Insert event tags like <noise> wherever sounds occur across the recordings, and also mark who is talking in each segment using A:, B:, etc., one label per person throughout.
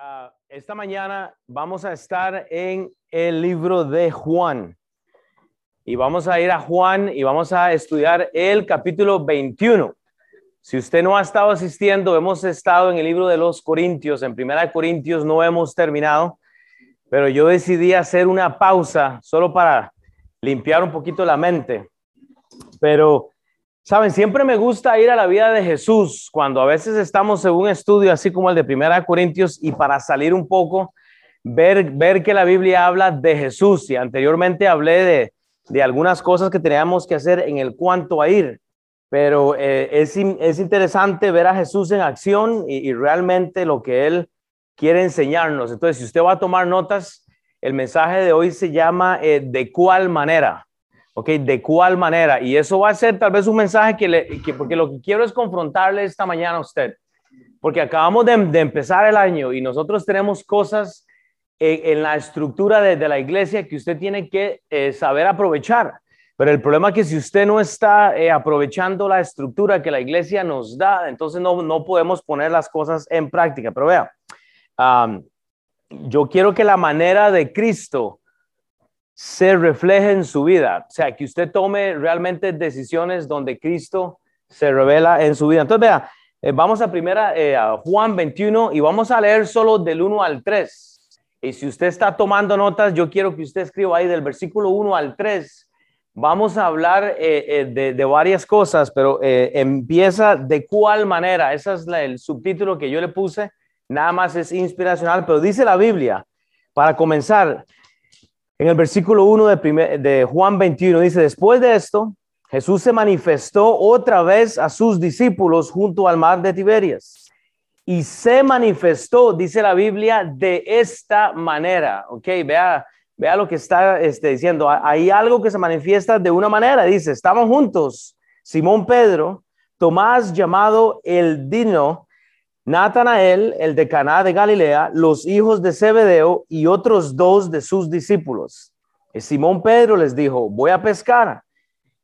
A: Ah, esta mañana vamos a estar en el libro de Juan. Y vamos a ir a Juan y vamos a estudiar el capítulo 21. Si usted no ha estado asistiendo, hemos estado en el libro de los Corintios. En Primera de Corintios no hemos terminado, pero yo decidí hacer una pausa solo para limpiar un poquito la mente. Pero Saben, siempre me gusta ir a la vida de Jesús cuando a veces estamos en un estudio así como el de Primera Corintios y para salir un poco, ver, ver que la Biblia habla de Jesús y anteriormente hablé de, de algunas cosas que teníamos que hacer en el cuanto a ir, pero eh, es, es, interesante ver a Jesús en acción y, realmente lo que Él quiere enseñarnos. Entonces, si usted va a tomar notas, el mensaje de hoy se llama eh, ¿De cuál manera? ¿Ok? ¿De cuál manera? Y eso va a ser tal vez un mensaje que, le, que porque lo que quiero es confrontarle esta mañana a usted, porque acabamos de, empezar el año y nosotros tenemos cosas en, en la estructura de, la iglesia que usted tiene que eh, saber aprovechar. Pero el problema es que si usted no está eh, aprovechando la estructura que la iglesia nos da, entonces no, no podemos poner las cosas en práctica. Pero vea, yo quiero que la manera de Cristo se refleje en su vida. O sea, que usted tome realmente decisiones donde Cristo se revela en su vida. Entonces, vea, eh, vamos a primera, eh, a Juan 21 y vamos a leer solo del 1 al 3. Y si usted está tomando notas, yo quiero que usted escriba ahí del versículo 1 al 3. Vamos a hablar eh, de, varias cosas, pero empieza de cuál manera. Ese es el subtítulo que yo le puse. Nada más es inspiracional, pero dice la Biblia, para comenzar, en el versículo 1 de, Juan 21 dice, después de esto, Jesús se manifestó otra vez a sus discípulos junto al mar de Tiberias. Y se manifestó, dice la Biblia, de esta manera. Ok, vea, vea lo que está este, diciendo. Hay algo que se manifiesta de una manera. Dice, estaban juntos Simón Pedro, Tomás llamado el Dino, Natanael, el de Caná de Galilea, los hijos de Zebedeo y otros dos de sus discípulos. Y Simón Pedro les dijo, voy a pescar.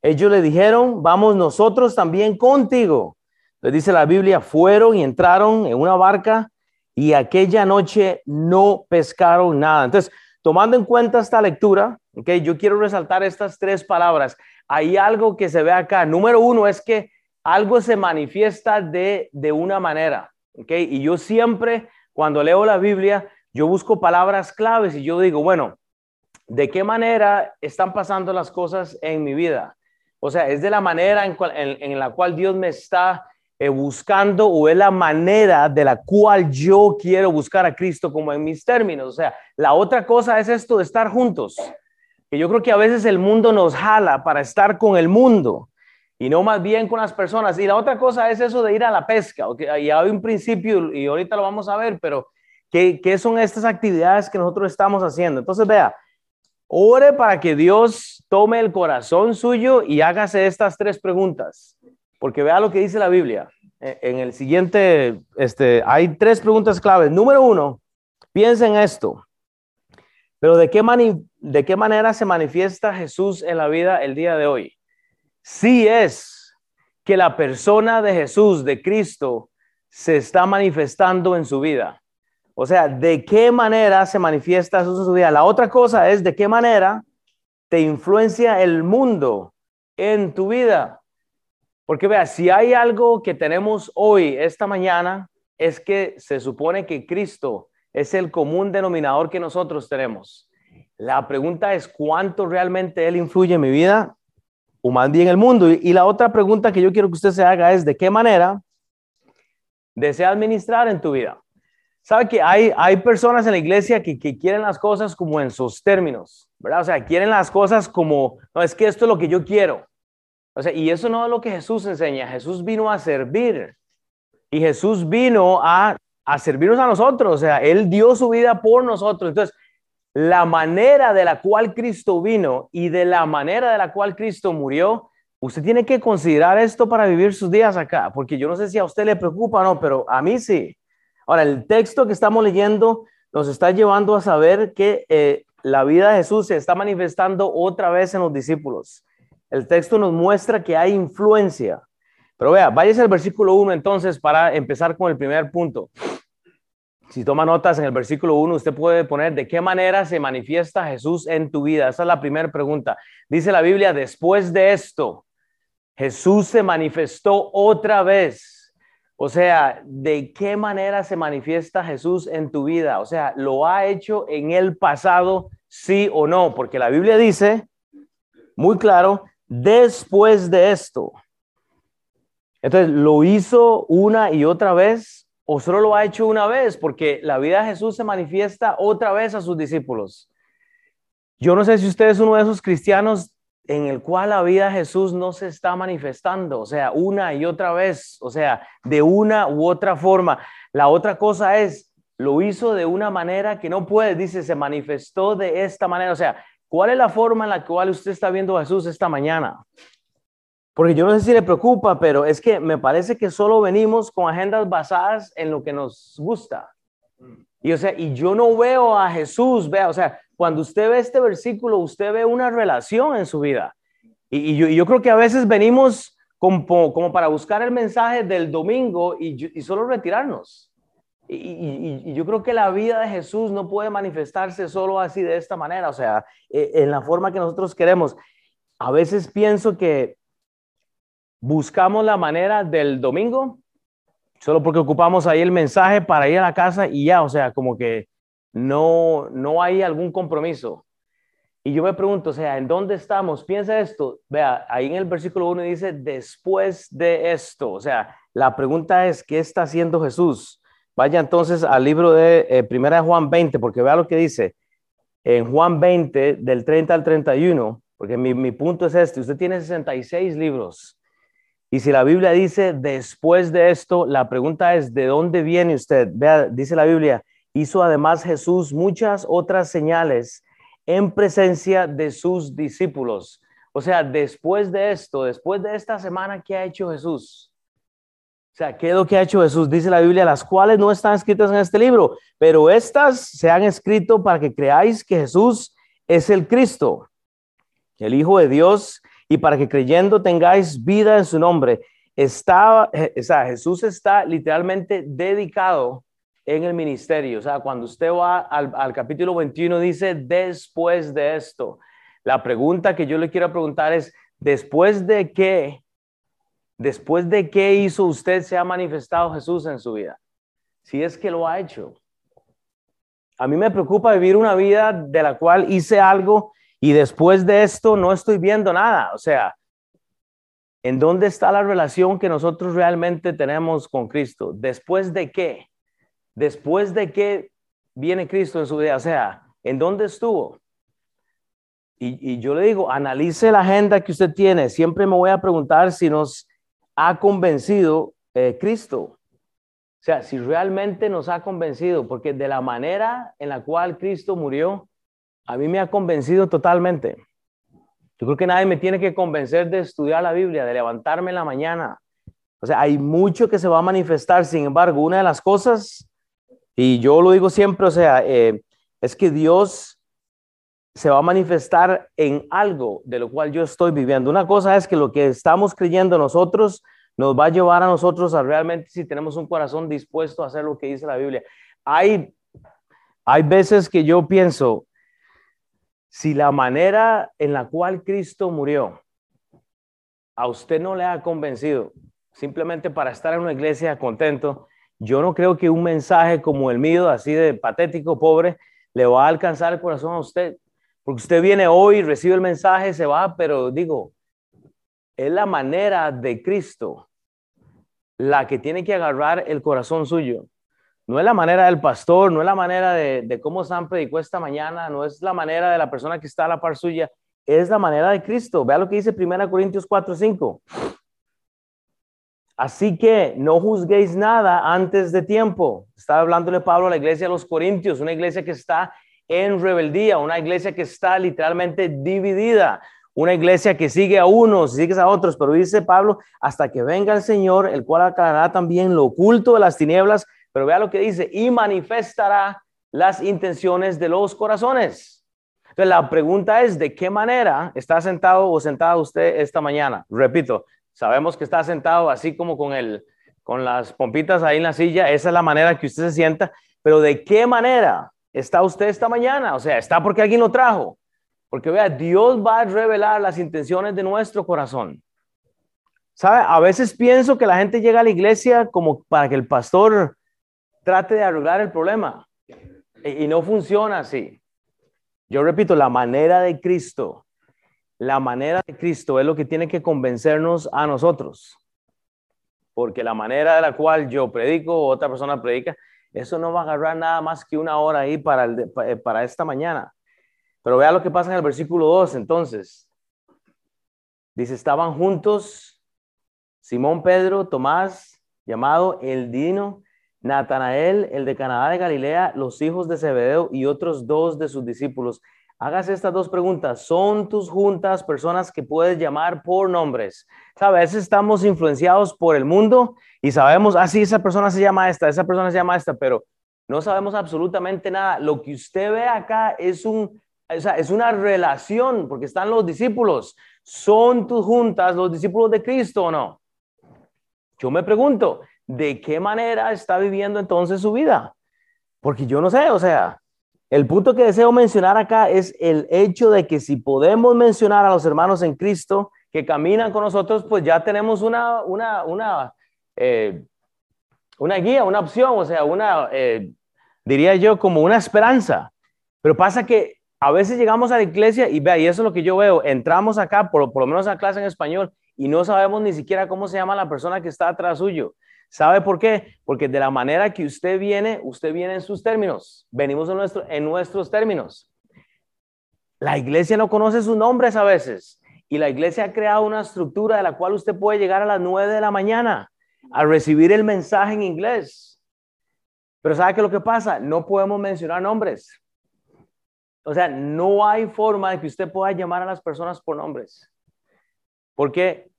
A: Ellos le dijeron, vamos nosotros también contigo. Le dice la Biblia, fueron y entraron en una barca y aquella noche no pescaron nada. Entonces, tomando en cuenta esta lectura, okay, yo quiero resaltar estas tres palabras. Hay algo que se ve acá. Número uno es que algo se manifiesta de, de una manera. ¿Okay? Y yo siempre, cuando leo la Biblia, yo busco palabras claves y yo digo, bueno, ¿de qué manera están pasando las cosas en mi vida? O sea, ¿es de la manera en, la cual Dios me está eh, buscando o es la manera de la cual yo quiero buscar a Cristo como en mis términos? O sea, la otra cosa es esto de estar juntos. Que yo creo que a veces el mundo nos jala para estar con el mundo y no más bien con las personas. Y la otra cosa es eso de ir a la pesca. Okay? Y hay un principio, y ahorita lo vamos a ver, pero ¿qué, ¿qué, son estas actividades que nosotros estamos haciendo? Entonces, vea, ore para que Dios tome el corazón suyo y hágase estas tres preguntas, porque vea lo que dice la Biblia. E, en el siguiente, este, hay tres preguntas claves. Número uno, piensa en esto. Pero ¿de qué, mani ¿de qué manera se manifiesta Jesús en la vida el día de hoy? Sí es que la persona de Jesús, de Cristo, se está manifestando en su vida. O sea, ¿de qué manera se manifiesta Jesús en su vida? La otra cosa es de qué manera te influencia el mundo en tu vida. Porque vea, si hay algo que tenemos hoy, esta mañana, es que se supone que Cristo es el común denominador que nosotros tenemos. La pregunta es, ¿cuánto realmente Él influye en mi vida? Más bien el mundo. Y, la otra pregunta que yo quiero que usted se haga es, ¿de qué manera desea administrar en tu vida? Sabe que hay, hay personas en la iglesia que, que, quieren las cosas como en sus términos, ¿verdad? O sea, quieren las cosas como, no, es que esto es lo que yo quiero. O sea, y eso no es lo que Jesús enseña. Jesús vino a servir. Y Jesús vino a, a servirnos a nosotros. O sea, Él dio su vida por nosotros. Entonces, la manera de la cual Cristo vino y de la manera de la cual Cristo murió, usted tiene que considerar esto para vivir sus días acá, porque yo no sé si a usted le preocupa o no, pero a mí sí. Ahora, el texto que estamos leyendo nos está llevando a saber que eh, la vida de Jesús se está manifestando otra vez en los discípulos. El texto nos muestra que hay influencia. Pero vea, váyase al versículo 1 entonces para empezar con el primer punto. Si toma notas en el versículo 1, usted puede poner de qué manera se manifiesta Jesús en tu vida. Esa es la primera pregunta. Dice la Biblia, después de esto, Jesús se manifestó otra vez. O sea, ¿de qué manera se manifiesta Jesús en tu vida? O sea, ¿lo ha hecho en el pasado, sí o no? Porque la Biblia dice, muy claro, después de esto. Entonces, ¿lo hizo una y otra vez? O solo lo ha hecho una vez, porque la vida de Jesús se manifiesta otra vez a sus discípulos. Yo no sé si usted es uno de esos cristianos en el cual la vida de Jesús no se está manifestando, o sea, una y otra vez, o sea, de una u otra forma. La otra cosa es, lo hizo de una manera que no puede, dice, se manifestó de esta manera, o sea, ¿cuál es la forma en la cual usted está viendo a Jesús esta mañana? Porque yo no sé si le preocupa, pero es que me parece que solo venimos con agendas basadas en lo que nos gusta. Y, o sea, y yo no veo a Jesús, vea, o sea, cuando usted ve este versículo, usted ve una relación en su vida. Y, yo, creo que a veces venimos como, como, para buscar el mensaje del domingo y, solo retirarnos. Y, yo creo que la vida de Jesús no puede manifestarse solo así de esta manera, o sea, e, en la forma que nosotros queremos. A veces pienso que buscamos la manera del domingo, solo porque ocupamos ahí el mensaje para ir a la casa y ya, o sea, como que no, no hay algún compromiso. Y yo me pregunto, o sea, ¿en dónde estamos? Piensa esto, vea, ahí en el versículo 1 dice, después de esto, o sea, la pregunta es, ¿qué está haciendo Jesús? Vaya entonces al libro de eh, Primera de Juan 20, porque vea lo que dice en Juan 20, del 30 al 31, porque mi, mi punto es este, usted tiene 66 libros, y si la Biblia dice después de esto, la pregunta es, ¿de dónde viene usted? Vea, dice la Biblia, hizo además Jesús muchas otras señales en presencia de sus discípulos. O sea, después de esto, después de esta semana, ¿qué ha hecho Jesús? O sea, ¿qué es lo que ha hecho Jesús? Dice la Biblia, las cuales no están escritas en este libro, pero estas se han escrito para que creáis que Jesús es el Cristo, el Hijo de Dios, y para que creyendo tengáis vida en su nombre. Está, o sea, Jesús está literalmente dedicado en el ministerio. O sea, cuando usted va al, al capítulo 21, dice después de esto. La pregunta que yo le quiero preguntar es, ¿después de qué? ¿Después de qué hizo usted se ha manifestado Jesús en su vida? Si es que lo ha hecho. A mí me preocupa vivir una vida de la cual hice algo y después de esto no estoy viendo nada. O sea, ¿en dónde está la relación que nosotros realmente tenemos con Cristo? ¿Después de qué? ¿Después de qué viene Cristo en su vida? O sea, ¿en dónde estuvo? Y, yo le digo, analice la agenda que usted tiene. Siempre me voy a preguntar si nos ha convencido eh, Cristo. O sea, si realmente nos ha convencido, porque de la manera en la cual Cristo murió, a mí me ha convencido totalmente. Yo creo que nadie me tiene que convencer de estudiar la Biblia, de levantarme en la mañana. O sea, hay mucho que se va a manifestar. Sin embargo, una de las cosas, y yo lo digo siempre, o sea, eh, es que Dios se va a manifestar en algo de lo cual yo estoy viviendo. Una cosa es que lo que estamos creyendo nosotros nos va a llevar a nosotros a realmente, si tenemos un corazón dispuesto a hacer lo que dice la Biblia. Hay, hay veces que yo pienso, si la manera en la cual Cristo murió a usted no le ha convencido, simplemente para estar en una iglesia contento, yo no creo que un mensaje como el mío, así de patético, pobre, le va a alcanzar el corazón a usted. Porque usted viene hoy, recibe el mensaje, se va, pero digo, es la manera de Cristo la que tiene que agarrar el corazón suyo. No es la manera del pastor, no es la manera de, cómo Sam predicó esta mañana, no es la manera de la persona que está a la par suya, es la manera de Cristo. Vea lo que dice 1 Corintios 4, 5. Así que no juzguéis nada antes de tiempo. Estaba hablándole Pablo a la iglesia de los Corintios, una iglesia que está en rebeldía, una iglesia que está literalmente dividida, una iglesia que sigue a unos y sigue a otros, pero dice Pablo, hasta que venga el Señor, el cual aclarará también lo oculto de las tinieblas pero vea lo que dice, y manifestará las intenciones de los corazones. Entonces la pregunta es, ¿de qué manera está sentado o sentada usted esta mañana? Repito, sabemos que está sentado así como con, el, con las pompitas ahí en la silla, esa es la manera que usted se sienta, pero ¿de qué manera está usted esta mañana? O sea, ¿está porque alguien lo trajo? Porque vea, Dios va a revelar las intenciones de nuestro corazón. ¿Sabe? A veces pienso que la gente llega a la iglesia como para que el pastor trate de arreglar el problema. Y, no funciona así. Yo repito, la manera de Cristo, la manera de Cristo es lo que tiene que convencernos a nosotros. Porque la manera de la cual yo predico o otra persona predica, eso no va a agarrar nada más que una hora ahí para, para esta mañana. Pero vea lo que pasa en el versículo 2 entonces. Dice, estaban juntos Simón Pedro, Tomás, llamado el Dino, Natanael, el de Canadá de Galilea, los hijos de Zebedeo y otros dos de sus discípulos. Hágase estas dos preguntas. ¿Son tus juntas personas que puedes llamar por nombres? A veces estamos influenciados por el mundo y sabemos, ah, sí, esa persona se llama esta, esa persona se llama esta, pero no sabemos absolutamente nada. Lo que usted ve acá es, un, es una relación, porque están los discípulos. ¿Son tus juntas los discípulos de Cristo o no? Yo me pregunto, ¿de qué manera está viviendo entonces su vida? Porque yo no sé, o sea, el punto que deseo mencionar acá es el hecho de que si podemos mencionar a los hermanos en Cristo que caminan con nosotros, pues ya tenemos una, una, una, eh, una guía, una opción, o sea, una, eh, diría yo, como una esperanza. Pero pasa que a veces llegamos a la iglesia y vea, y eso es lo que yo veo, entramos acá, por, por lo menos a clase en español, y no sabemos ni siquiera cómo se llama la persona que está atrás suyo. ¿Sabe por qué? Porque de la manera que usted viene, usted viene en sus términos. Venimos en, nuestro, en nuestros términos. La iglesia no conoce sus nombres a veces. Y la iglesia ha creado una estructura de la cual usted puede llegar a las 9 de la mañana a recibir el mensaje en inglés. Pero ¿sabe qué lo que pasa? No podemos mencionar nombres. O sea, no hay forma de que usted pueda llamar a las personas por nombres. Porque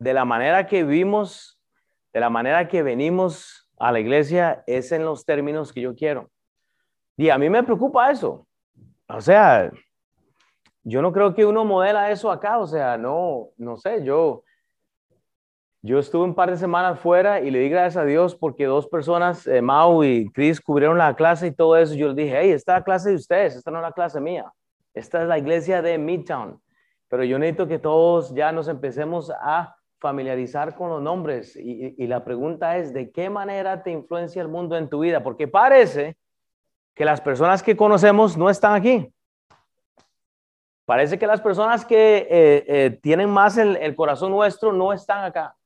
A: de la manera que vivimos, de la manera que venimos a la iglesia, es en los términos que yo quiero. Y a mí me preocupa eso. O sea, yo no creo que uno modela eso acá. O sea, no, no sé, yo, yo estuve un par de semanas fuera y le di gracias a Dios porque dos personas, eh, Mau y Chris, cubrieron la clase y todo eso. Yo les dije, hey, esta es la clase de ustedes, esta no es la clase mía. Esta es la iglesia de Midtown. Pero yo necesito que todos ya nos empecemos a familiarizar con los nombres. Y, la pregunta es, ¿de qué manera te influencia el mundo en tu vida? Porque parece que las personas que conocemos no están aquí. Parece que las personas que eh, eh, tienen más el, el corazón nuestro no están acá.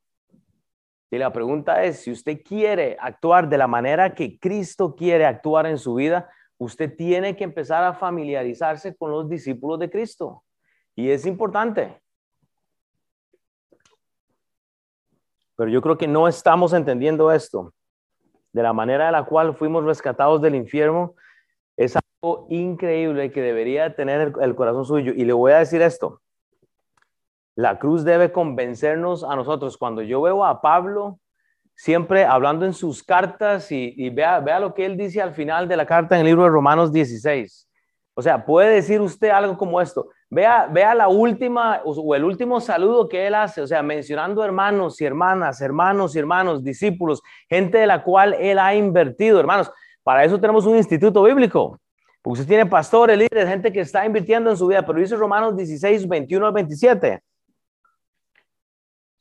A: Y la pregunta es, si usted quiere actuar de la manera que Cristo quiere actuar en su vida, usted tiene que empezar a familiarizarse con los discípulos de Cristo. Y es importante. Pero yo creo que no estamos entendiendo esto. De la manera de la cual fuimos rescatados del infierno, es algo increíble que debería tener el, corazón suyo. Y le voy a decir esto. La cruz debe convencernos a nosotros. Cuando yo veo a Pablo siempre hablando en sus cartas y, vea, vea lo que él dice al final de la carta en el libro de Romanos 16. O sea, puede decir usted algo como esto. Vea, vea la última o el último saludo que él hace, o sea, mencionando hermanos y hermanas, hermanos y hermanos, discípulos, gente de la cual él ha invertido, hermanos. Para eso tenemos un instituto bíblico. Porque usted tiene pastores, líderes, gente que está invirtiendo en su vida, pero dice Romanos 16, 21 al 27.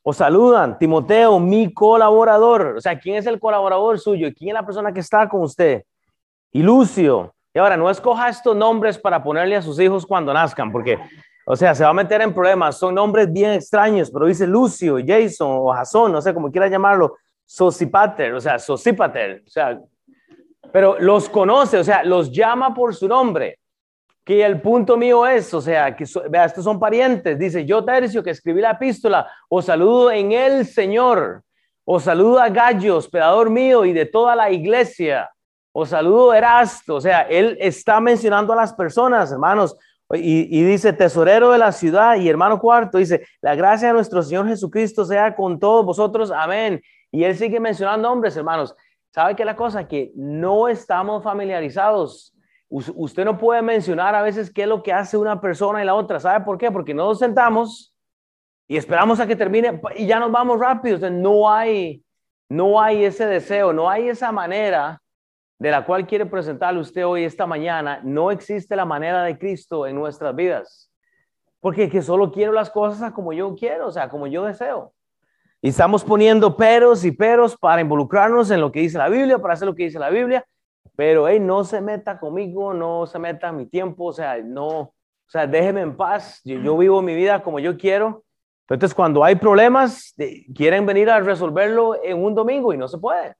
A: Os saludan, Timoteo, mi colaborador. O sea, ¿quién es el colaborador suyo? ¿Quién es la persona que está con usted? Y Lucio, y ahora, no escoja estos nombres para ponerle a sus hijos cuando nazcan, porque, o sea, se va a meter en problemas. Son nombres bien extraños, pero dice Lucio, Jason o Jason, no sé cómo quiera llamarlo, Sosipater, o sea, Sosipater, o sea, pero los conoce, o sea, los llama por su nombre. Que el punto mío es, o sea, que vea, estos son parientes. Dice, yo Tercio, que escribí la epístola, os saludo en el Señor. Os saludo a Gallo, hospedador mío y de toda la iglesia o saludo Erasto, o sea, él está mencionando a las personas, hermanos, y, dice, tesorero de la ciudad y hermano cuarto, dice, la gracia de nuestro Señor Jesucristo sea con todos vosotros, amén. Y él sigue mencionando nombres, hermanos. ¿Sabe qué la cosa? Que no estamos familiarizados. usted no puede mencionar a veces qué es lo que hace una persona y la otra. ¿Sabe por qué? Porque no nos sentamos y esperamos a que termine y ya nos vamos rápido. no hay, no hay ese deseo, no hay esa manera de la cual quiere presentarle usted hoy, esta mañana, no existe la manera de Cristo en nuestras vidas. Porque que solo quiero las cosas como yo quiero, o sea, como yo deseo. Y estamos poniendo peros y peros para involucrarnos en lo que dice la Biblia, para hacer lo que dice la Biblia. Pero, hey, no se meta conmigo, no se meta mi tiempo, o sea, no, o sea, déjeme en paz. Yo, yo vivo mi vida como yo quiero. Entonces, cuando hay problemas, quieren venir a resolverlo en un domingo y no se puede.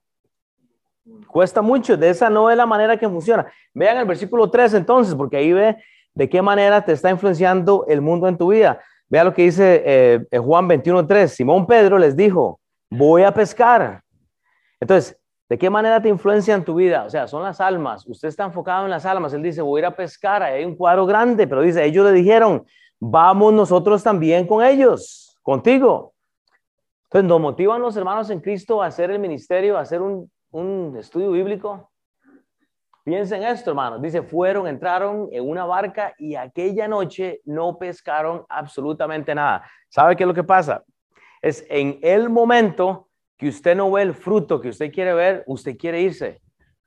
A: Cuesta mucho, de esa no es la manera que funciona. Vean el versículo 3 entonces, porque ahí ve de qué manera te está influenciando el mundo en tu vida. Vea lo que dice eh, Juan 21.3. Simón Pedro les dijo, voy a pescar. Entonces, ¿de qué manera te influencia en tu vida? O sea, son las almas. Usted está enfocado en las almas. Él dice, voy a ir a pescar. hay un cuadro grande, pero dice, ellos le dijeron, vamos nosotros también con ellos, contigo. Entonces, nos motivan los hermanos en Cristo a hacer el ministerio, a hacer un un estudio bíblico. Piensen esto, hermanos. Dice, fueron, entraron en una barca y aquella noche no pescaron absolutamente nada. ¿Sabe qué es lo que pasa? Es en el momento que usted no ve el fruto que usted quiere ver, usted quiere irse.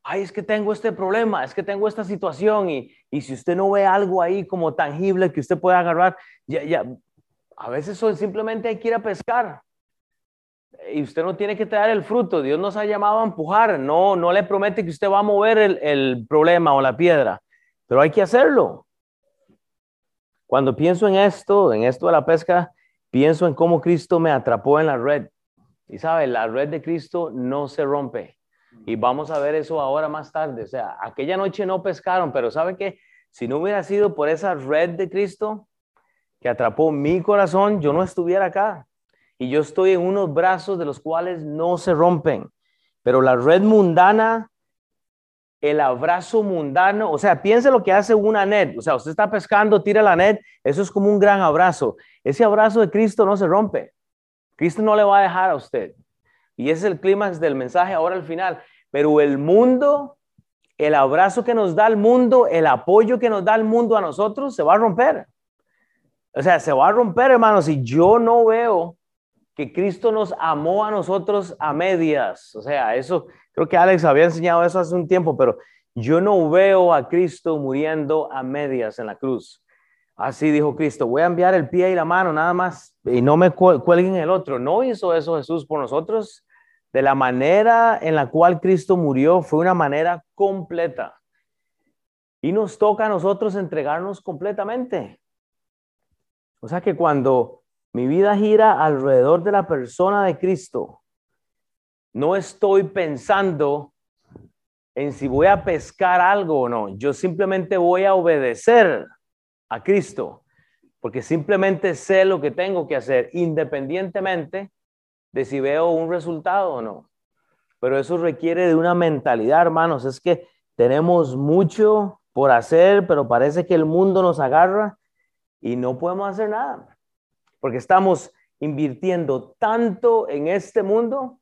A: Ay, es que tengo este problema, es que tengo esta situación y, y si usted no ve algo ahí como tangible que usted pueda agarrar, ya, ya, a veces simplemente hay que ir a pescar y usted no tiene que traer el fruto. Dios nos ha llamado a empujar. No, no le promete que usted va a mover el, el problema o la piedra, pero hay que hacerlo. Cuando pienso en esto, en esto de la pesca, pienso en cómo Cristo me atrapó en la red. Y sabe, la red de Cristo no se rompe. Y vamos a ver eso ahora más tarde. O sea, aquella noche no pescaron, pero ¿sabe qué? Si no hubiera sido por esa red de Cristo que atrapó mi corazón, yo no estuviera acá y yo estoy en unos brazos de los cuales no se rompen. Pero la red mundana, el abrazo mundano, o sea, piense lo que hace una net. O sea, usted está pescando, tira la net, eso es como un gran abrazo. Ese abrazo de Cristo no se rompe. Cristo no le va a dejar a usted. Y ese es el clímax del mensaje ahora al final. Pero el mundo, el abrazo que nos da el mundo, el apoyo que nos da el mundo a nosotros, se va a romper. O sea, se va a romper, hermanos. Y yo no veo que Cristo nos amó a nosotros a medias. O sea, eso, creo que Alex había enseñado eso hace un tiempo, pero yo no veo a Cristo muriendo a medias en la cruz. Así dijo Cristo, voy a enviar el pie y la mano nada más y no me cuelguen el otro. No hizo eso Jesús por nosotros. De la manera en la cual Cristo murió fue una manera completa. Y nos toca a nosotros entregarnos completamente. O sea que cuando mi vida gira alrededor de la persona de Cristo. No estoy pensando en si voy a pescar algo o no. Yo simplemente voy a obedecer a Cristo, porque simplemente sé lo que tengo que hacer, independientemente de si veo un resultado o no. Pero eso requiere de una mentalidad, hermanos. Es que tenemos mucho por hacer, pero parece que el mundo nos agarra y no podemos hacer nada porque estamos invirtiendo tanto en este mundo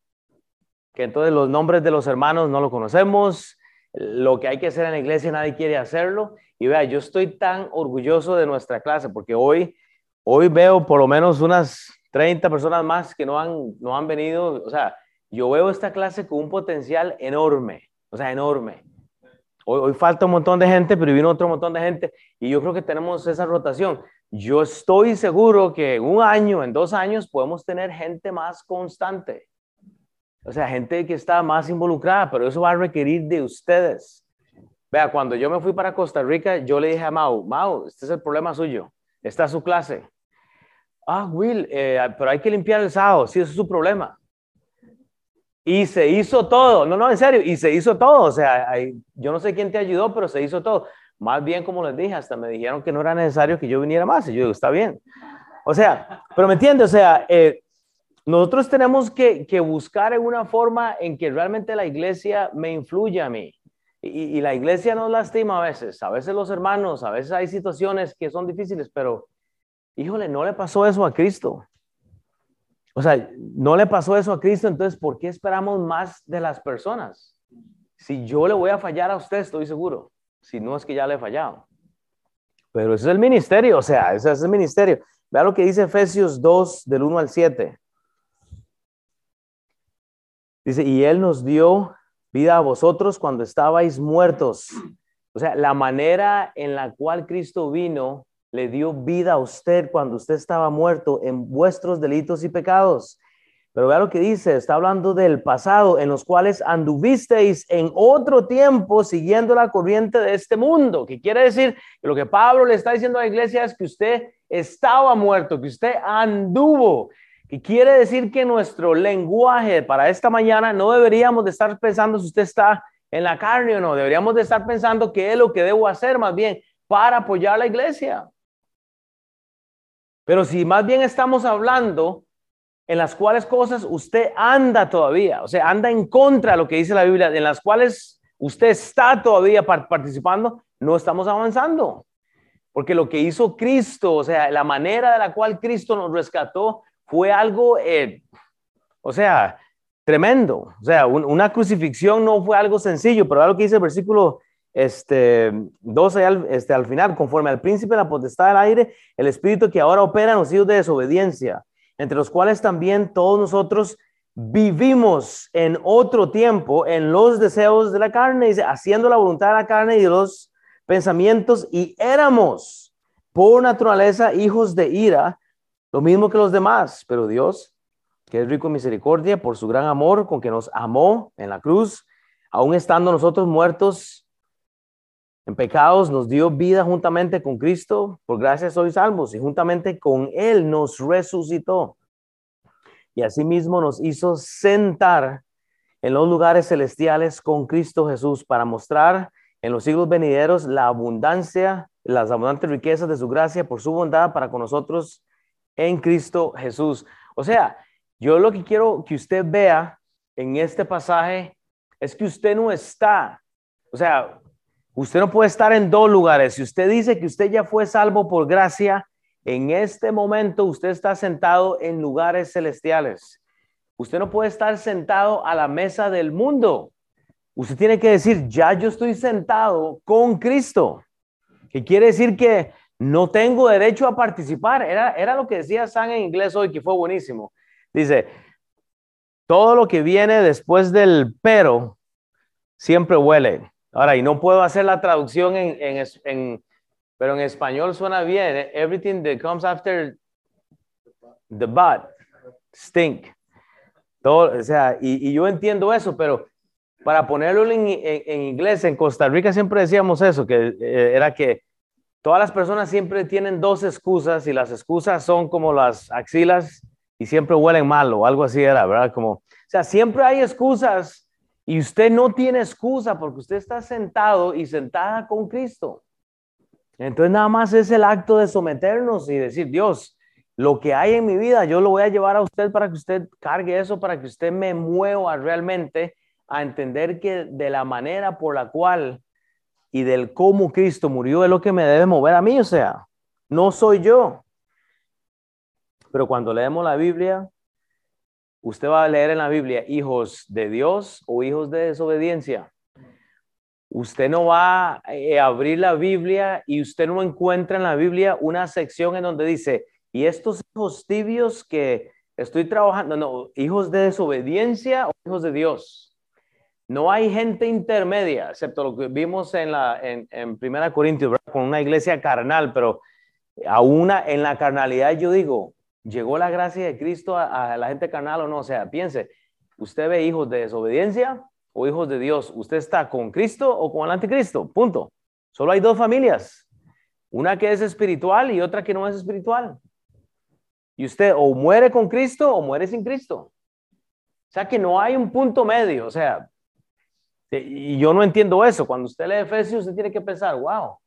A: que entonces los nombres de los hermanos no lo conocemos, lo que hay que hacer en la iglesia nadie quiere hacerlo. Y vea, yo estoy tan orgulloso de nuestra clase porque hoy, hoy veo por lo menos unas 30 personas más que no han, no han venido. O sea, yo veo esta clase con un potencial enorme, o sea, enorme. Hoy, hoy falta un montón de gente, pero vino otro montón de gente y yo creo que tenemos esa rotación. Yo estoy seguro que en un año, en dos años, podemos tener gente más constante. O sea, gente que está más involucrada, pero eso va a requerir de ustedes. Vea, cuando yo me fui para Costa Rica, yo le dije a Mau, Mau, este es el problema suyo, esta es su clase. Ah, Will, eh, pero hay que limpiar el sábado, sí, ese es su problema. Y se hizo todo, no, no, en serio, y se hizo todo, o sea, yo no sé quién te ayudó, pero se hizo todo. Más bien, como les dije, hasta me dijeron que no era necesario que yo viniera más. Y yo digo, está bien. O sea, pero me entiende, o sea, eh, nosotros tenemos que, que, buscar una forma en que realmente la iglesia me influya a mí. Y, y, la iglesia nos lastima a veces, a veces los hermanos, a veces hay situaciones que son difíciles, pero híjole, no le pasó eso a Cristo. O sea, no le pasó eso a Cristo, entonces, ¿por qué esperamos más de las personas? Si yo le voy a fallar a usted, estoy seguro si no es que ya le he fallado. Pero ese es el ministerio, o sea, ese es el ministerio. Vea lo que dice Efesios 2, del 1 al 7. Dice, y Él nos dio vida a vosotros cuando estabais muertos. O sea, la manera en la cual Cristo vino le dio vida a usted cuando usted estaba muerto en vuestros delitos y pecados. Pero vea lo que dice, está hablando del pasado, en los cuales anduvisteis en otro tiempo siguiendo la corriente de este mundo, que quiere decir lo que Pablo le está diciendo a la iglesia es que usted estaba muerto, que usted anduvo, que quiere decir que nuestro lenguaje para esta mañana no deberíamos de estar pensando si usted está en la carne o no, deberíamos de estar pensando qué es lo que debo hacer más bien para apoyar a la iglesia. Pero si más bien estamos hablando en las cuales cosas usted anda todavía, o sea, anda en contra de lo que dice la Biblia, en las cuales usted está todavía participando, no estamos avanzando. Porque lo que hizo Cristo, o sea, la manera de la cual Cristo nos rescató fue algo, eh, o sea, tremendo. O sea, una crucifixión no fue algo sencillo, pero algo que dice el versículo este, 12 al, este, al final, conforme al príncipe la potestad del aire, el espíritu que ahora opera en los hijos de desobediencia entre los cuales también todos nosotros vivimos en otro tiempo en los deseos de la carne, haciendo la voluntad de la carne y de los pensamientos, y éramos por naturaleza hijos de ira, lo mismo que los demás, pero Dios, que es rico en misericordia, por su gran amor con que nos amó en la cruz, aun estando nosotros muertos en pecados nos dio vida juntamente con Cristo, por gracia sois salvos, y juntamente con Él nos resucitó. Y asimismo nos hizo sentar en los lugares celestiales con Cristo Jesús para mostrar en los siglos venideros la abundancia, las abundantes riquezas de su gracia por su bondad para con nosotros en Cristo Jesús. O sea, yo lo que quiero que usted vea en este pasaje es que usted no está, o sea, Usted no puede estar en dos lugares. Si usted dice que usted ya fue salvo por gracia, en este momento usted está sentado en lugares celestiales. Usted no puede estar sentado a la mesa del mundo. Usted tiene que decir, ya yo estoy sentado con Cristo. Que quiere decir que no tengo derecho a participar. Era, era lo que decía San en inglés hoy, que fue buenísimo. Dice, todo lo que viene después del pero siempre huele. Ahora, y no puedo hacer la traducción en, en, en, pero en español suena bien. ¿eh? Everything that comes after the bad stink. Todo, o sea, y, y yo entiendo eso, pero para ponerlo en, en, inglés, en Costa Rica siempre decíamos eso, que eh, era que todas las personas siempre tienen dos excusas y las excusas son como las axilas y siempre huelen mal o algo así era, ¿verdad? Como, o sea, siempre hay excusas y usted no tiene excusa porque usted está sentado y sentada con Cristo. Entonces nada más es el acto de someternos y decir, Dios, lo que hay en mi vida, yo lo voy a llevar a usted para que usted cargue eso, para que usted me mueva realmente a entender que de la manera por la cual y del cómo Cristo murió es lo que me debe mover a mí, o sea, no soy yo. Pero cuando leemos la Biblia, usted va a leer en la Biblia hijos de Dios o hijos de desobediencia. Usted no va a eh, abrir la Biblia y usted no encuentra en la Biblia una sección en donde dice, y estos hijos tibios que estoy trabajando, no, hijos de desobediencia o hijos de Dios. No hay gente intermedia, excepto lo que vimos en, la, en, en Primera Corintios, con una iglesia carnal, pero a una en la carnalidad yo digo, ¿Llegó la gracia de Cristo a, la gente carnal o no? O sea, piense, ¿usted ve hijos de desobediencia o hijos de Dios? ¿Usted está con Cristo o con el anticristo? Punto. Solo hay dos familias. Una que es espiritual y otra que no es espiritual. Y usted o muere con Cristo o muere sin Cristo. O sea que no hay un punto medio. O sea, y yo no entiendo eso. Cuando usted lee Efesios, usted tiene que pensar, wow,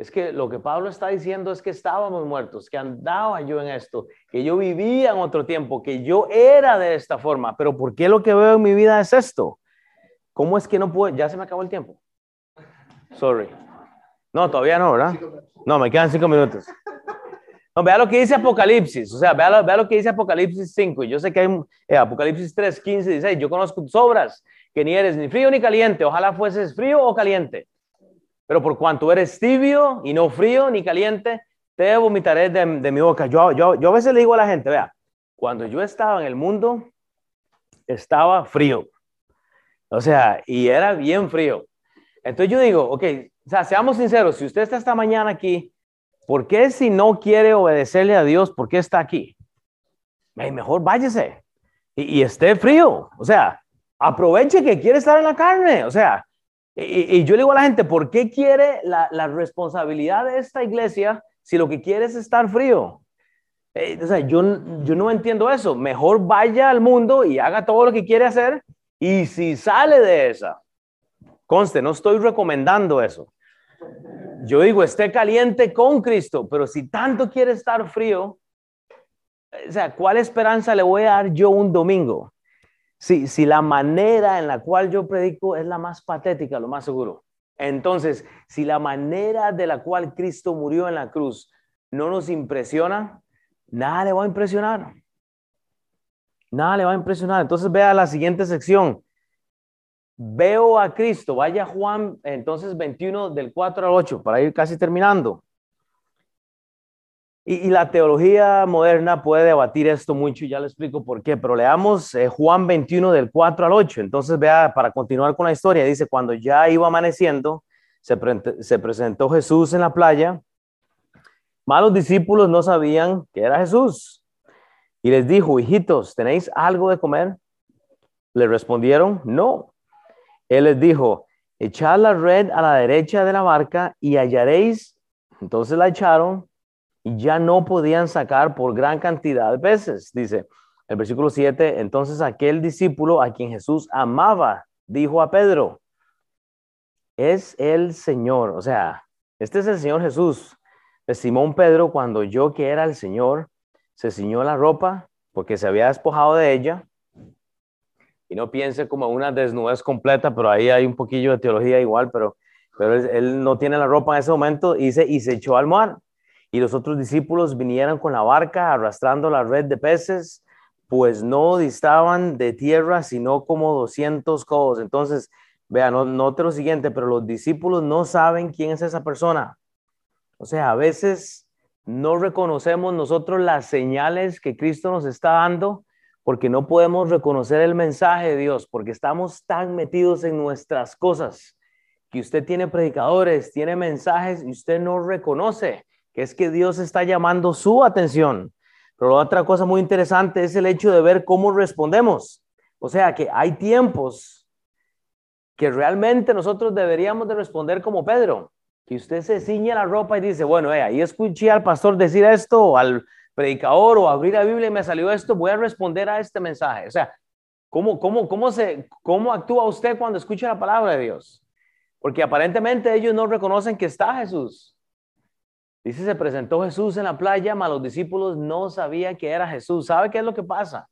A: es que lo que Pablo está diciendo es que estábamos muertos, que andaba yo en esto, que yo vivía en otro tiempo, que yo era de esta forma, pero ¿por qué lo que veo en mi vida es esto? ¿Cómo es que no puedo? Ya se me acabó el tiempo. Sorry. No, todavía no, ¿verdad? No, me quedan cinco minutos. No, vea lo que dice Apocalipsis, o sea, vea lo, vea lo que dice Apocalipsis 5. Yo sé que hay eh, Apocalipsis 3, 15, 16. Yo conozco tus obras, que ni eres ni frío ni caliente. Ojalá fueses frío o caliente. Pero por cuanto eres tibio y no frío ni caliente, te vomitaré de, mi boca. Yo, yo, yo a veces le digo a la gente, vea, cuando yo estaba en el mundo, estaba frío. O sea, y era bien frío. Entonces yo digo, ok, sea, seamos sinceros, si usted está esta mañana aquí, ¿por qué si no quiere obedecerle a Dios, por qué está aquí? mejor váyase y, esté frío. O sea, aproveche que quiere estar en la carne. O sea, y, yo le digo a la gente, ¿por qué quiere la, responsabilidad de esta iglesia si lo que quiere es estar frío? Eh, o sea, yo, yo no entiendo eso. Mejor vaya al mundo y haga todo lo que quiere hacer. Y si sale de esa, conste, no estoy recomendando eso. Yo digo, esté caliente con Cristo, pero si tanto quiere estar frío, o sea, ¿cuál esperanza le voy a dar yo un domingo? Si, si la manera en la cual yo predico es la más patética, lo más seguro. Entonces, si la manera de la cual Cristo murió en la cruz no nos impresiona, nada le va a impresionar. Nada le va a impresionar. Entonces, vea la siguiente sección. Veo a Cristo. Vaya Juan, entonces 21 del 4 al 8, para ir casi terminando. Y, la teología moderna puede debatir esto mucho, ya le explico por qué, pero leamos eh, Juan 21 del 4 al 8. Entonces, vea, para continuar con la historia, dice, cuando ya iba amaneciendo, se, se presentó Jesús en la playa. Malos discípulos no sabían que era Jesús. Y les dijo, hijitos, ¿tenéis algo de comer? Le respondieron, no. Él les dijo, echad la red a la derecha de la barca y hallaréis. Entonces la echaron y ya no podían sacar por gran cantidad de peces. Dice el versículo 7, entonces aquel discípulo a quien Jesús amaba dijo a Pedro, es el Señor, o sea, este es el Señor Jesús. Simón Pedro, cuando yo que era el Señor, se ciñó la ropa porque se había despojado de ella. Y no piense como una desnudez completa, pero ahí hay un poquillo de teología igual, pero, pero él, no tiene la ropa en ese momento y se, y se echó al mar y los otros discípulos vinieron con la barca arrastrando la red de peces, pues no distaban de tierra, sino como 200 codos. Entonces, vean, no, note lo siguiente, pero los discípulos no saben quién es esa persona. O sea, a veces no reconocemos nosotros las señales que Cristo nos está dando porque no podemos reconocer el mensaje de Dios, porque estamos tan metidos en nuestras cosas, que usted tiene predicadores, tiene mensajes y usted no reconoce que es que Dios está llamando su atención. Pero otra cosa muy interesante es el hecho de ver cómo respondemos. O sea, que hay tiempos que realmente nosotros deberíamos de responder como Pedro, que usted se ciñe la ropa y dice, bueno, eh, ahí escuché al pastor decir esto, o al predicador, o abrir la Biblia y me salió esto, voy a responder a este mensaje. O sea, ¿cómo, cómo, cómo, se, cómo actúa usted cuando escucha la palabra de Dios? Porque aparentemente ellos no reconocen que está Jesús. Dice, se presentó Jesús en la playa, mas los discípulos no sabían que era Jesús. ¿Sabe qué es lo que pasa?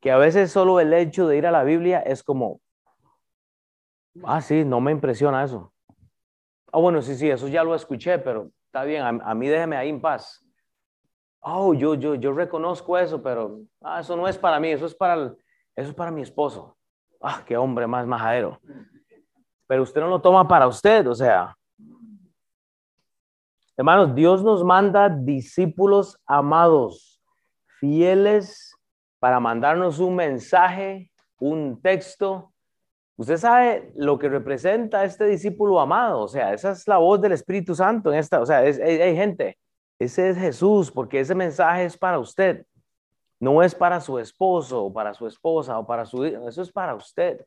A: Que a veces solo el hecho de ir a la Biblia es como, ah, sí, no me impresiona eso. Ah, bueno, sí, sí, eso ya lo escuché, pero está bien, a, mí déjeme ahí en paz. Oh, yo, yo, yo reconozco eso, pero ah, eso no es para mí, eso es para, eso es para mi esposo. Ah, qué hombre más majadero. Pero usted no lo toma para usted, o sea, Hermanos, Dios nos manda discípulos amados, fieles, para mandarnos un mensaje, un texto. Usted sabe lo que representa este discípulo amado, o sea, esa es la voz del Espíritu Santo en esta, o sea, hay gente, ese es Jesús, porque ese mensaje es para usted, no es para su esposo o para su esposa o para su hijo, eso es para usted.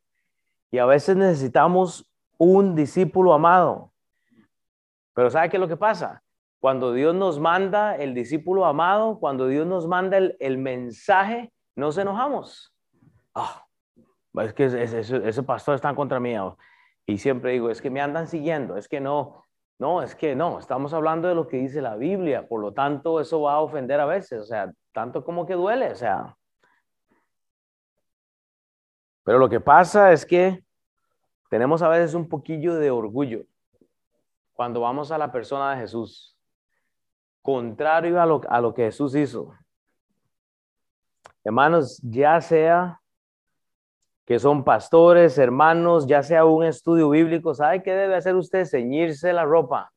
A: Y a veces necesitamos un discípulo amado. Pero ¿sabe qué es lo que pasa? Cuando Dios nos manda el discípulo amado, cuando Dios nos manda el, mensaje, nos enojamos. Ah, es que ese, pastor está contra mí. Y siempre digo, es que me andan siguiendo, es que no, no, es que no, estamos hablando de lo que dice la Biblia, por lo tanto eso va a ofender a veces, o sea, tanto como que duele, o sea. Pero lo que pasa es que tenemos a veces un poquillo de orgullo cuando vamos a la persona de Jesús contrario a lo, a lo que Jesús hizo. Hermanos, ya sea que son pastores, hermanos, ya sea un estudio bíblico, ¿sabe qué debe hacer usted? Ceñirse la ropa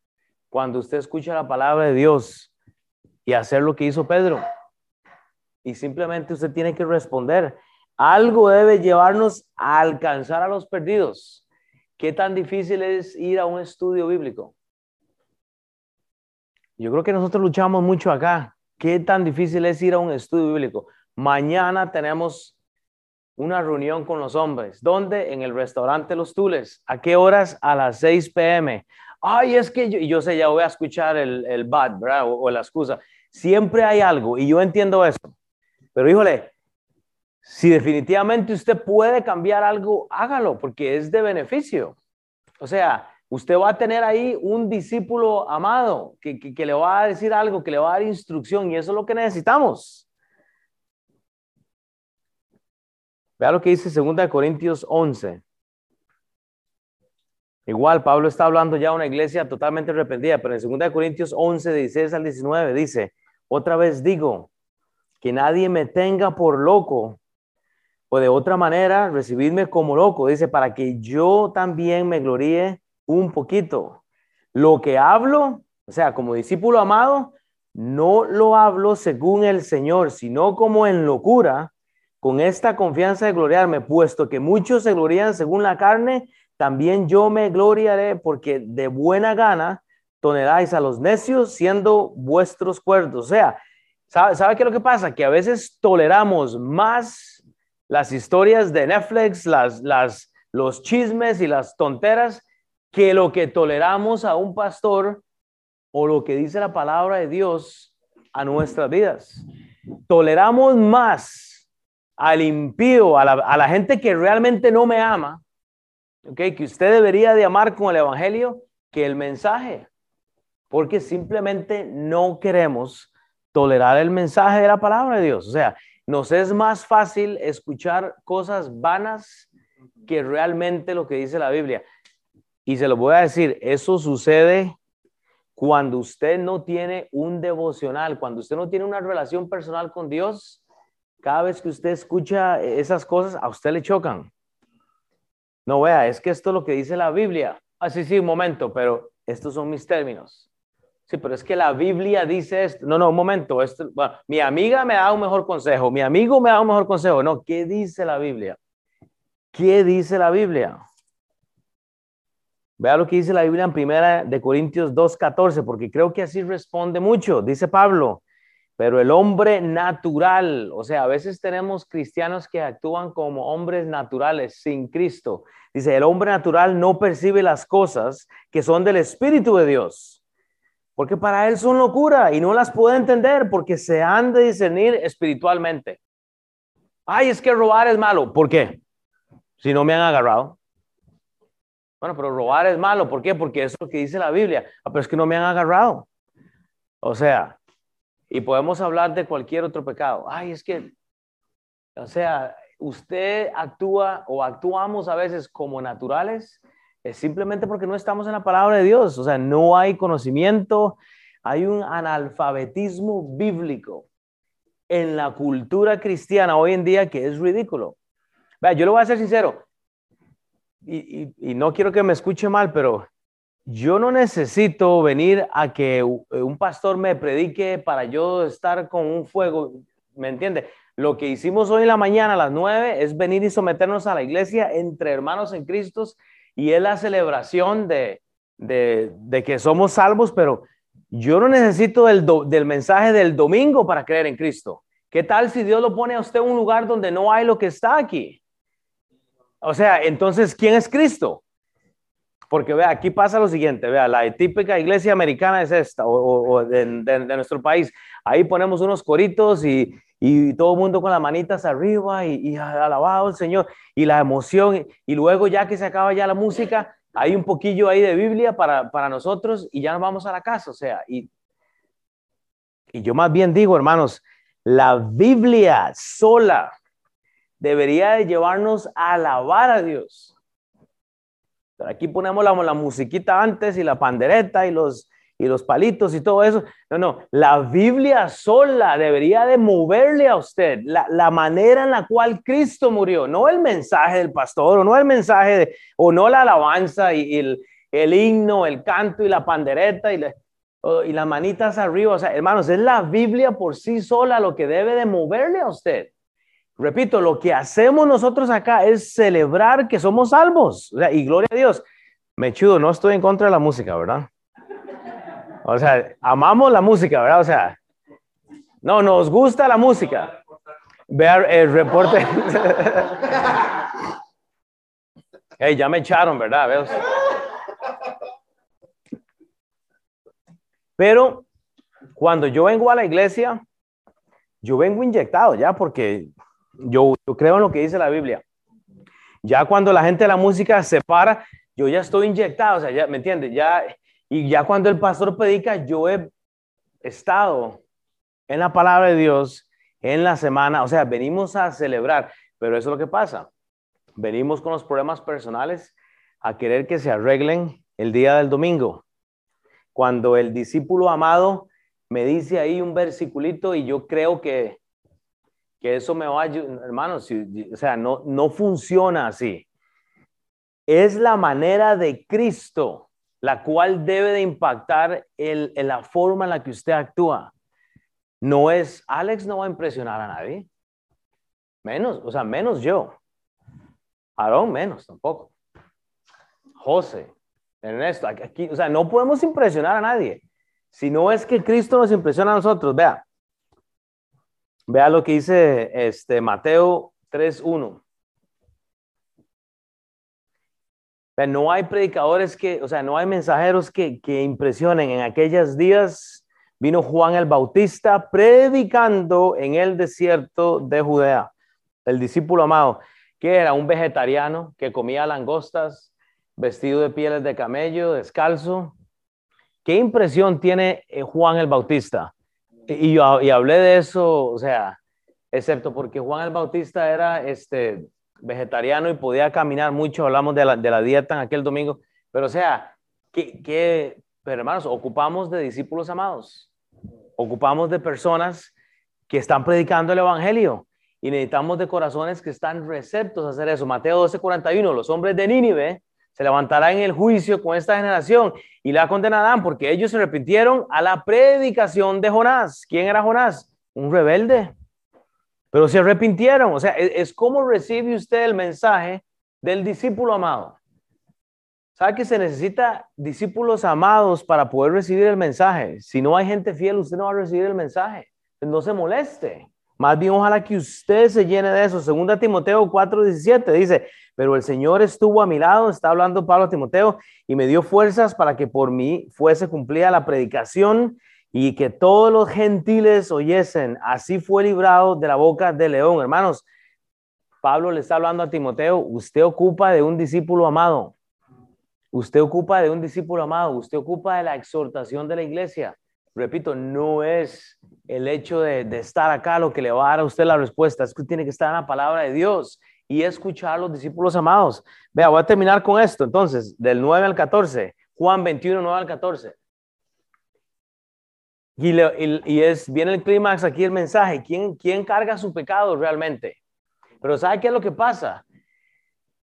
A: cuando usted escucha la palabra de Dios y hacer lo que hizo Pedro. Y simplemente usted tiene que responder. Algo debe llevarnos a alcanzar a los perdidos. ¿Qué tan difícil es ir a un estudio bíblico? Yo creo que nosotros luchamos mucho acá. ¿Qué tan difícil es ir a un estudio bíblico? Mañana tenemos una reunión con los hombres. ¿Dónde? En el restaurante Los Tules. ¿A qué horas? A las 6 pm. Ay, es que yo, yo sé, ya voy a escuchar el, el bad, ¿verdad? O, o la excusa. Siempre hay algo y yo entiendo eso. Pero híjole, si definitivamente usted puede cambiar algo, hágalo porque es de beneficio. O sea, usted va a tener ahí un discípulo amado que, le va a decir algo, que le va a dar instrucción y eso es lo que necesitamos. Vea lo que dice 2 Corintios 11. Igual, Pablo está hablando ya de una iglesia totalmente arrepentida, pero en 2 Corintios 11, 16 al 19 dice, otra vez digo, que nadie me tenga por loco o de otra manera, recibidme como loco, dice, para que yo también me gloríe un poquito. Lo que hablo, o sea, como discípulo amado, no lo hablo según el Señor, sino como en locura, con esta confianza de gloriarme, puesto que muchos se glorían según la carne, también yo me gloriaré, porque de buena gana toleráis a los necios siendo vuestros cuerdos. O sea, ¿sabe, ¿sabe qué es lo que pasa? Que a veces toleramos más las historias de Netflix, las, las, los chismes y las tonteras, que lo que toleramos a un pastor o lo que dice la palabra de Dios a nuestras vidas. Toleramos más al impío, a la, gente que realmente no me ama, okay, que usted debería de amar con el Evangelio, que el mensaje, porque simplemente no queremos tolerar el mensaje de la palabra de Dios. O sea, nos es más fácil escuchar cosas vanas que realmente lo que dice la Biblia. Y se lo voy a decir, eso sucede cuando usted no tiene un devocional, cuando usted no tiene una relación personal con Dios, cada vez que usted escucha esas cosas, a usted le chocan. No vea, es que esto es lo que dice la Biblia. Ah, sí, un momento, pero estos son mis términos. Sí, pero es que la Biblia dice esto. No, no, un momento. Esto, mi amiga me da un mejor consejo, mi amigo me da un mejor consejo. No, ¿qué dice la Biblia? ¿Qué dice la Biblia? Vea lo que dice la Biblia en primera de Corintios 2.14, porque creo que así responde mucho. Dice Pablo, pero el hombre natural, o sea, a veces tenemos cristianos que actúan como hombres naturales sin Cristo. Dice, el hombre natural no percibe las cosas que son del Espíritu de Dios porque para él son locura y no las puede entender porque se han de discernir espiritualmente. Ay, es que robar es malo. ¿Por qué? Si no me han agarrado. Bueno, pero robar es malo. ¿Por qué? Porque es lo que dice la Biblia. Ah, pero es que no me han agarrado. O sea, y podemos hablar de cualquier otro pecado. Ay, es que, o sea, usted actúa o actuamos a veces como naturales es simplemente porque no estamos en la palabra de Dios. O sea, no hay conocimiento, hay un analfabetismo bíblico en la cultura cristiana hoy en día que es ridículo. Vea, yo le voy a ser sincero, y, no quiero que me escuche mal, pero yo no necesito venir a que un pastor me predique para yo estar con un fuego, ¿me entiende? Lo que hicimos hoy en la mañana a las nueve es venir y someternos a la iglesia entre hermanos en Cristo y es la celebración de, que somos salvos, pero yo no necesito del, del mensaje del domingo para creer en Cristo. ¿Qué tal si Dios lo pone a usted en un lugar donde no hay lo que está aquí? O sea, entonces, ¿quién es Cristo? Porque vea, aquí pasa lo siguiente, vea, la típica iglesia americana es esta, o, de, nuestro país. Ahí ponemos unos coritos y, todo el mundo con las manitas arriba y, y alabado al Señor y la emoción. Y luego ya que se acaba ya la música, hay un poquillo ahí de Biblia para, para nosotros y ya nos vamos a la casa. O sea, y, y yo más bien digo, hermanos, la Biblia sola debería de llevarnos a alabar a Dios. Pero aquí ponemos la, musiquita antes y la pandereta y los, y los palitos y todo eso. No, no, la Biblia sola debería de moverle a usted la, la, manera en la cual Cristo murió, no el mensaje del pastor, o no el mensaje, o no la alabanza y, el, el, himno, el canto y la pandereta y, y las manitas arriba. O sea, hermanos, es la Biblia por sí sola lo que debe de moverle a usted. Repito, lo que hacemos nosotros acá es celebrar que somos salvos. y gloria a Dios. Me chudo, no estoy en contra de la música, ¿verdad? O sea, amamos la música, ¿verdad? O sea, no, nos gusta la música. Ver el reporte. <laughs> hey, ya me echaron, ¿verdad? Pero cuando yo vengo a la iglesia, yo vengo inyectado ya porque yo, creo en lo que dice la Biblia. Ya cuando la gente de la música se para, yo ya estoy inyectado, o sea, ya, ¿me entiendes? Ya, y ya cuando el pastor predica, yo he estado en la palabra de Dios en la semana, o sea, venimos a celebrar, pero eso es lo que pasa. Venimos con los problemas personales a querer que se arreglen el día del domingo. Cuando el discípulo amado me dice ahí un versiculito y yo creo que, eso me va a ayudar, hermanos, o sea, no, no funciona así. Es la manera de Cristo la cual debe de impactar el, en la forma en la que usted actúa. No es, Alex no va a impresionar a nadie. Menos, o sea, menos yo. Aarón menos tampoco. José, Ernesto, aquí, o sea, no podemos impresionar a nadie. Si no es que Cristo nos impresiona a nosotros, vea. Vea lo que dice este Mateo 3.1. No hay predicadores que, o sea, no hay mensajeros que, que impresionen. En aquellos días vino Juan el Bautista predicando en el desierto de Judea. El discípulo amado, que era un vegetariano que comía langostas, vestido de pieles de camello, descalzo, ¿Qué impresión tiene eh, Juan el Bautista? Y, yo, y hablé de eso, o sea, excepto porque Juan el Bautista era este, vegetariano y podía caminar mucho, hablamos de la, de la dieta en aquel domingo, pero o sea, ¿qué, qué, pero hermanos, ocupamos de discípulos amados, ocupamos de personas que están predicando el Evangelio y necesitamos de corazones que están receptos a hacer eso. Mateo 12:41, los hombres de Nínive se levantará en el juicio con esta generación y la condenarán porque ellos se arrepintieron a la predicación de Jonás. ¿Quién era Jonás? Un rebelde. Pero se arrepintieron. O sea, es, como recibe usted el mensaje del discípulo amado. ¿Sabe que se necesita discípulos amados para poder recibir el mensaje? Si no hay gente fiel, usted no va a recibir el mensaje. No se moleste. Más bien, ojalá que usted se llene de eso. Segunda Timoteo 4:17 dice, pero el Señor estuvo a mi lado, está hablando Pablo a Timoteo, y me dio fuerzas para que por mí fuese cumplida la predicación y que todos los gentiles oyesen. Así fue librado de la boca del león. Hermanos, Pablo le está hablando a Timoteo, usted ocupa de un discípulo amado. Usted ocupa de un discípulo amado, usted ocupa de la exhortación de la iglesia. Repito, no es el hecho de, estar acá lo que le va a dar a usted la respuesta, es que tiene que estar en la palabra de Dios y escuchar a los discípulos amados. Vea, voy a terminar con esto entonces, del 9 al 14, Juan 21, 9 al 14. Y, es, viene el clímax aquí el mensaje, ¿Quién, ¿quién carga su pecado realmente? Pero ¿sabe qué es lo que pasa?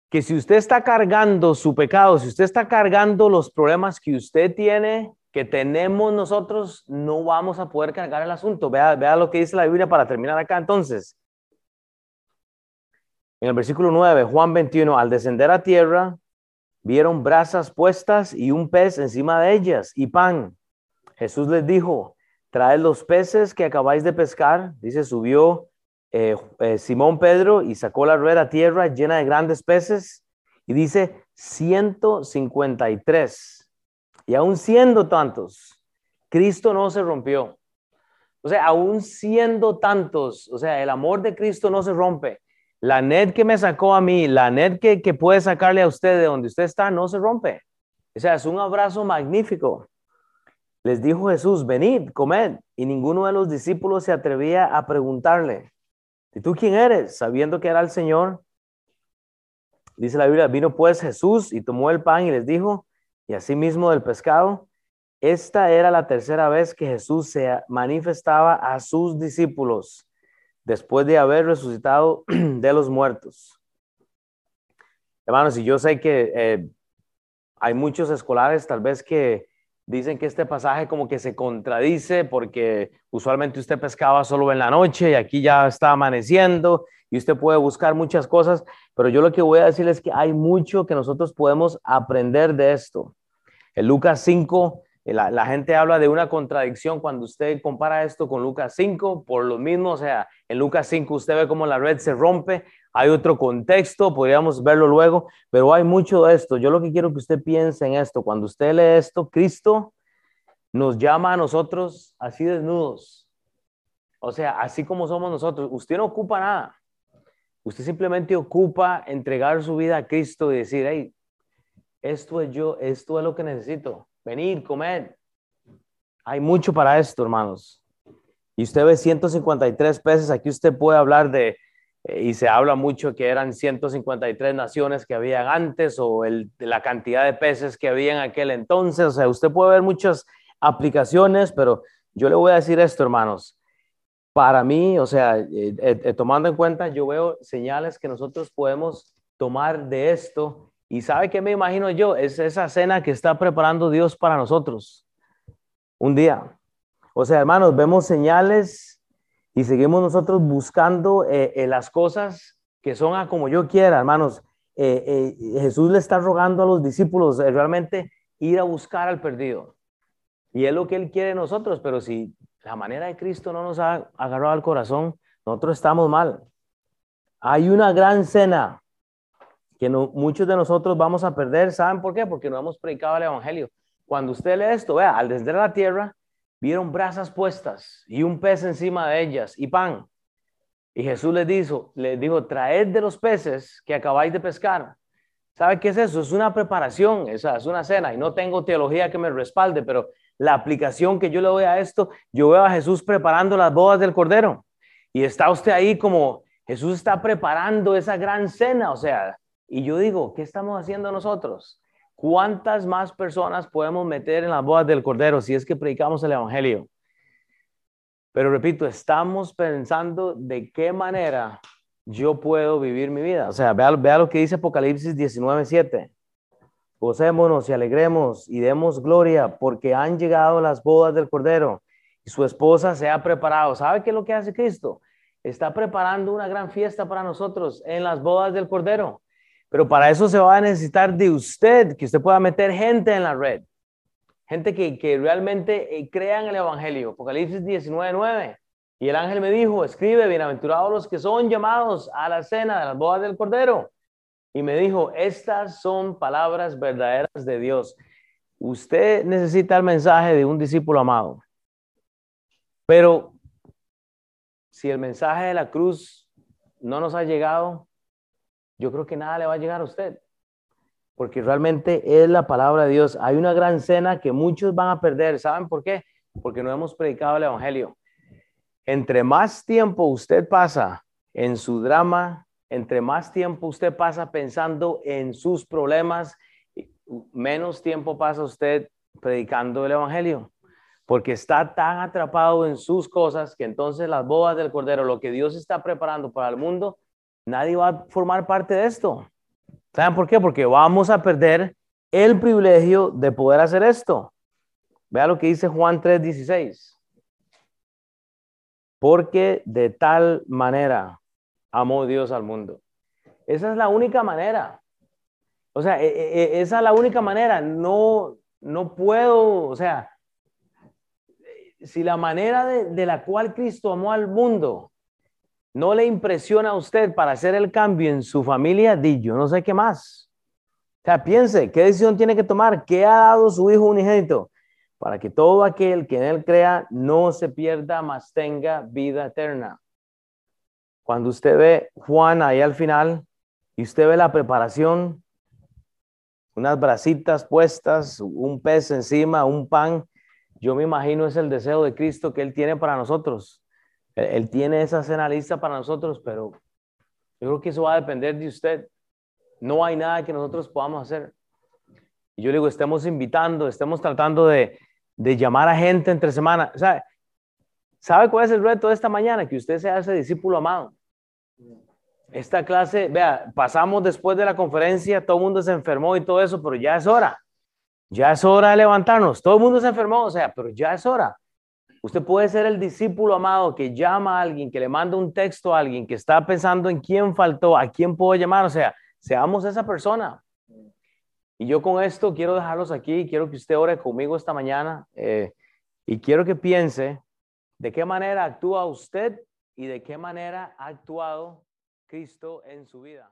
A: Que si usted está cargando su pecado, si usted está cargando los problemas que usted tiene, que tenemos nosotros, no vamos a poder cargar el asunto. Vea, vea lo que dice la Biblia para terminar acá entonces. En el versículo 9, Juan 21, al descender a tierra, vieron brasas puestas y un pez encima de ellas y pan. Jesús les dijo, traed los peces que acabáis de pescar. Dice, subió eh, eh, Simón Pedro y sacó la rueda a tierra llena de grandes peces. Y dice, 153. Y aún siendo tantos, Cristo no se rompió. O sea, aún siendo tantos, o sea, el amor de Cristo no se rompe. La net que me sacó a mí, la net que, que puede sacarle a usted de donde usted está, no se rompe. O sea, es un abrazo magnífico. Les dijo Jesús, venid, comed. Y ninguno de los discípulos se atrevía a preguntarle, ¿y tú quién eres? Sabiendo que era el Señor. Dice la Biblia, vino pues Jesús y tomó el pan y les dijo, y asimismo del pescado. Esta era la tercera vez que Jesús se manifestaba a sus discípulos después de haber resucitado <clears throat> de los muertos. Hermanos, y yo sé que eh, hay muchos escolares tal vez que dicen que este pasaje como que se contradice porque usualmente usted pescaba solo en la noche y aquí ya está amaneciendo y usted puede buscar muchas cosas, pero yo lo que voy a decir es que hay mucho que nosotros podemos aprender de esto. En Lucas 5, la, la, gente habla de una contradicción cuando usted compara esto con Lucas 5, por lo mismo, o sea, en Lucas 5 usted ve cómo la red se rompe, hay otro contexto, podríamos verlo luego, pero hay mucho de esto. Yo lo que quiero que usted piense en esto, cuando usted lee esto, Cristo nos llama a nosotros así desnudos. O sea, así como somos nosotros. Usted no ocupa nada. Usted simplemente ocupa entregar su vida a Cristo y decir, hey, esto es yo, esto es lo que necesito. Venir, comer. Hay mucho para esto, hermanos. Y usted ve 153 peces. Aquí usted puede hablar de, eh, y se habla mucho que eran 153 naciones que habían antes o el, la cantidad de peces que había en aquel entonces. O sea, usted puede ver muchas aplicaciones, pero yo le voy a decir esto, hermanos. Para mí, o sea, eh, eh, tomando en cuenta, yo veo señales que nosotros podemos tomar de esto. Y sabe qué me imagino yo, es esa cena que está preparando Dios para nosotros un día. O sea, hermanos, vemos señales y seguimos nosotros buscando eh, las cosas que son a como yo quiera, hermanos. Jesús le está rogando a los discípulos realmente ir a buscar al perdido. Y es lo que Él quiere nosotros, pero si la manera de Cristo no nos ha agarrado al corazón, nosotros estamos mal. Hay una gran cena que muchos de nosotros vamos a perder. ¿Saben por qué? Porque no hemos predicado el Evangelio. Cuando usted lee esto, vea, al desde la tierra, vieron brasas puestas y un pez encima de ellas y pan. Y Jesús les dijo, les dijo, traed de los peces que acabáis de pescar. ¿Sabe qué es eso? Es una preparación, esa es una cena. Y no tengo teología que me respalde, pero la aplicación que yo le doy a esto, yo veo a Jesús preparando las bodas del Cordero. Y está usted ahí como Jesús está preparando esa gran cena, o sea, y yo digo, ¿qué estamos haciendo nosotros? ¿Cuántas más personas podemos meter en las bodas del Cordero si es que predicamos el Evangelio? Pero repito, estamos pensando de qué manera yo puedo vivir mi vida. O sea, vea, vea lo que dice Apocalipsis 19:7. Gocémonos y alegremos y demos gloria porque han llegado las bodas del Cordero y su esposa se ha preparado. ¿Sabe qué es lo que hace Cristo? Está preparando una gran fiesta para nosotros en las bodas del Cordero. Pero para eso se va a necesitar de usted, que usted pueda meter gente en la red. Gente que, que realmente eh, crea en el Evangelio. Apocalipsis 19:9. Y el ángel me dijo, escribe, bienaventurados los que son llamados a la cena de las bodas del Cordero y me dijo, estas son palabras verdaderas de Dios. Usted necesita el mensaje de un discípulo amado. Pero si el mensaje de la cruz no nos ha llegado, yo creo que nada le va a llegar a usted. Porque realmente es la palabra de Dios. Hay una gran cena que muchos van a perder. ¿Saben por qué? Porque no hemos predicado el Evangelio. Entre más tiempo usted pasa en su drama, entre más tiempo usted pasa pensando en sus problemas, menos tiempo pasa usted predicando el Evangelio, porque está tan atrapado en sus cosas que entonces las bodas del Cordero, lo que Dios está preparando para el mundo, nadie va a formar parte de esto. ¿Saben por qué? Porque vamos a perder el privilegio de poder hacer esto. Vea lo que dice Juan 3:16. Porque de tal manera amó Dios al mundo. Esa es la única manera. O sea, e, e, e, esa es la única manera. No, no puedo, o sea, si la manera de, la cual Cristo amó al mundo no le impresiona a usted para hacer el cambio en su familia, di yo no sé qué más. O sea, piense, ¿qué decisión tiene que tomar? ¿Qué ha dado su Hijo unigénito? Para que todo aquel que en Él crea no se pierda, mas tenga vida eterna. Cuando usted ve Juan ahí al final y usted ve la preparación, unas brasitas puestas, un pez encima, un pan, yo me imagino es el deseo de Cristo que Él tiene para nosotros. Él, tiene esa cena lista para nosotros, pero yo creo que eso va a depender de usted. No hay nada que nosotros podamos hacer. Yo digo, estemos invitando, estemos tratando de, de llamar a gente entre semana. ¿Sabe? ¿Sabe cuál es el reto de esta mañana? Que usted sea ese discípulo amado. Esta clase, vea, pasamos después de la conferencia, todo el mundo se enfermó y todo eso, pero ya es hora. Ya es hora de levantarnos. Todo el mundo se enfermó, o sea, pero ya es hora. Usted puede ser el discípulo amado que llama a alguien, que le manda un texto a alguien, que está pensando en quién faltó, a quién puedo llamar. O sea, seamos esa persona. Y yo con esto quiero dejarlos aquí, quiero que usted ore conmigo esta mañana eh, y quiero que piense de qué manera actúa usted y de qué manera ha actuado Cristo en su vida.